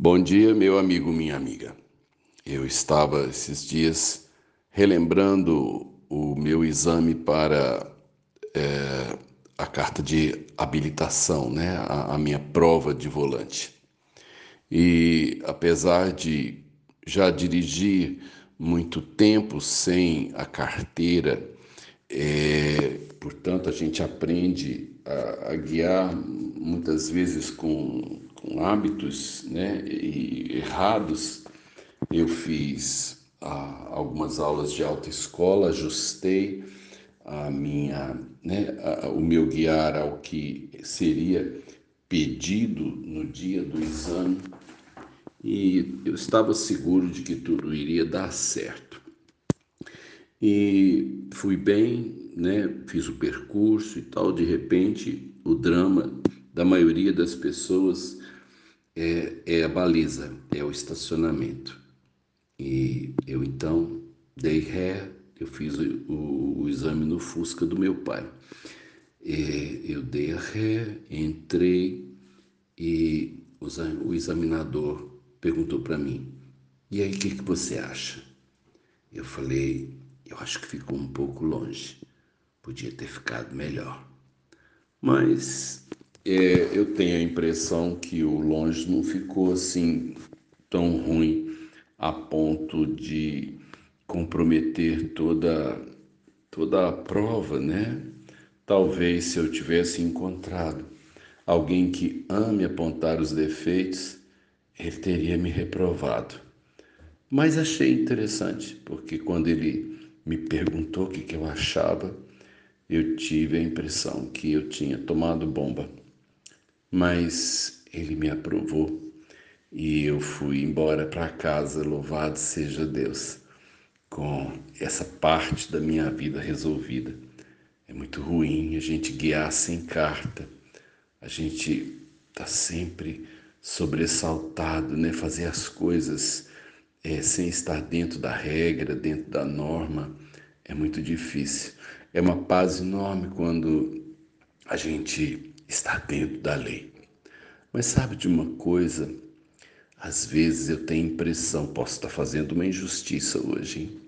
Bom dia, meu amigo, minha amiga. Eu estava esses dias relembrando o meu exame para é, a carta de habilitação, né? A, a, minha prova de volante. E apesar de já dirigir muito tempo sem a carteira, é, portanto, a gente aprende a, a guiar muitas vezes com com hábitos né, errados. Eu fiz ah, algumas aulas de autoescola, ajustei a minha, né, a, o meu guiar ao que seria pedido no dia do exame e eu estava seguro de que tudo iria dar certo. E fui bem, né, fiz o percurso e tal, de repente o drama da maioria das pessoas é, é a baliza, é o estacionamento. E eu então dei ré, eu fiz o, o, o exame no Fusca do meu pai. E eu dei a ré, entrei e o, o examinador perguntou para mim: E aí, o que, que você acha? Eu falei: Eu acho que ficou um pouco longe, podia ter ficado melhor. Mas é, eu tenho a impressão que o longe não ficou assim tão ruim a ponto de comprometer toda toda a prova, né? Talvez se eu tivesse encontrado alguém que ame apontar os defeitos, ele teria me reprovado. Mas achei interessante, porque quando ele me perguntou o que, que eu achava, eu tive a impressão que eu tinha tomado bomba mas ele me aprovou e eu fui embora para casa, louvado seja Deus, com essa parte da minha vida resolvida. É muito ruim a gente guiar sem carta, a gente está sempre sobressaltado, né? fazer as coisas é, sem estar dentro da regra, dentro da norma, é muito difícil. É uma paz enorme quando a gente está dentro da lei. Mas sabe de uma coisa? Às vezes eu tenho a impressão, posso estar fazendo uma injustiça hoje, hein?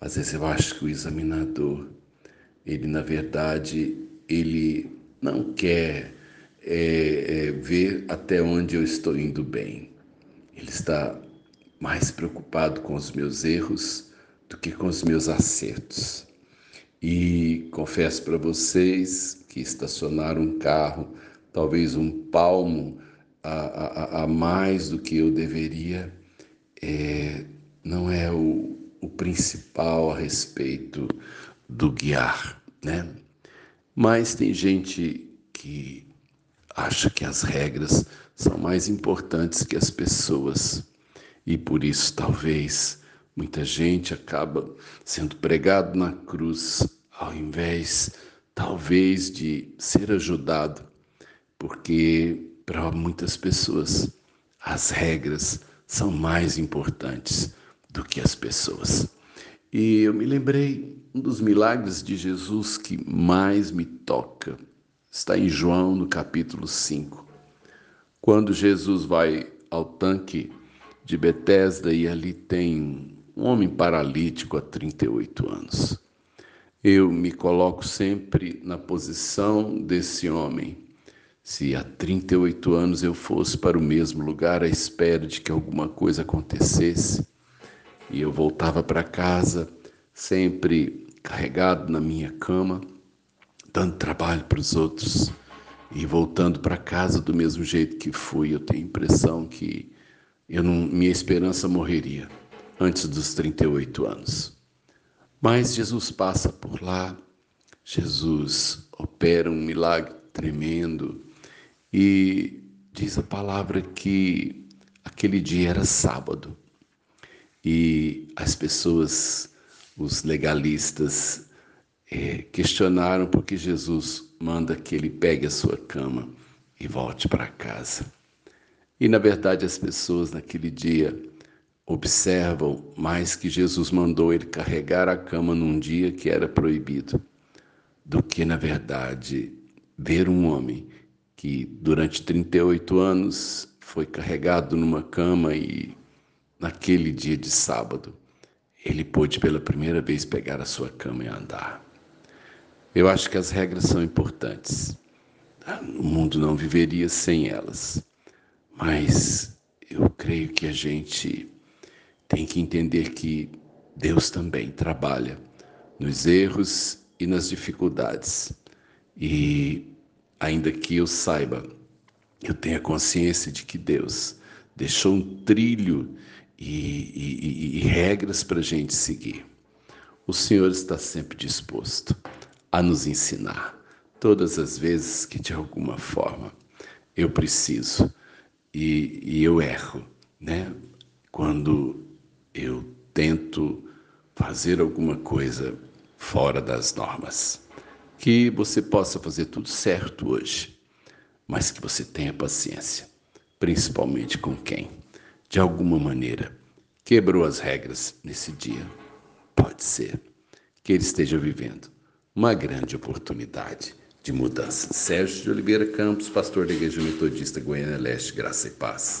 Às vezes eu acho que o examinador, ele na verdade, ele não quer é, é, ver até onde eu estou indo bem. Ele está mais preocupado com os meus erros do que com os meus acertos. E confesso para vocês que estacionar um carro, talvez um palmo a, a, a mais do que eu deveria, é, não é o, o principal a respeito do guiar, né? Mas tem gente que acha que as regras são mais importantes que as pessoas e por isso talvez muita gente acaba sendo pregado na cruz ao invés talvez de ser ajudado, porque para muitas pessoas as regras são mais importantes do que as pessoas. E eu me lembrei um dos milagres de Jesus que mais me toca. Está em João no capítulo 5. Quando Jesus vai ao tanque de Betesda e ali tem um homem paralítico há 38 anos. Eu me coloco sempre na posição desse homem. Se há 38 anos eu fosse para o mesmo lugar à espera de que alguma coisa acontecesse, e eu voltava para casa sempre carregado na minha cama, dando trabalho para os outros e voltando para casa do mesmo jeito que fui, eu tenho a impressão que eu não, minha esperança morreria antes dos 38 anos. Mas Jesus passa por lá, Jesus opera um milagre tremendo e diz a palavra que aquele dia era sábado e as pessoas, os legalistas, é, questionaram porque Jesus manda que ele pegue a sua cama e volte para casa. E na verdade as pessoas naquele dia observam mais que Jesus mandou ele carregar a cama num dia que era proibido, do que, na verdade, ver um homem que durante 38 anos foi carregado numa cama e naquele dia de sábado ele pôde pela primeira vez pegar a sua cama e andar. Eu acho que as regras são importantes. O mundo não viveria sem elas. Mas eu creio que a gente tem que entender que Deus também trabalha nos erros e nas dificuldades. E ainda que eu saiba, eu tenha consciência de que Deus deixou um trilho e, e, e regras para a gente seguir. O Senhor está sempre disposto a nos ensinar todas as vezes que de alguma forma eu preciso e, e eu erro, né? Quando eu tento fazer alguma coisa fora das normas. Que você possa fazer tudo certo hoje, mas que você tenha paciência, principalmente com quem, de alguma maneira, quebrou as regras nesse dia. Pode ser que ele esteja vivendo uma grande oportunidade de mudança. Sérgio de Oliveira Campos, pastor da Igreja Metodista Goiânia Leste, Graça e Paz.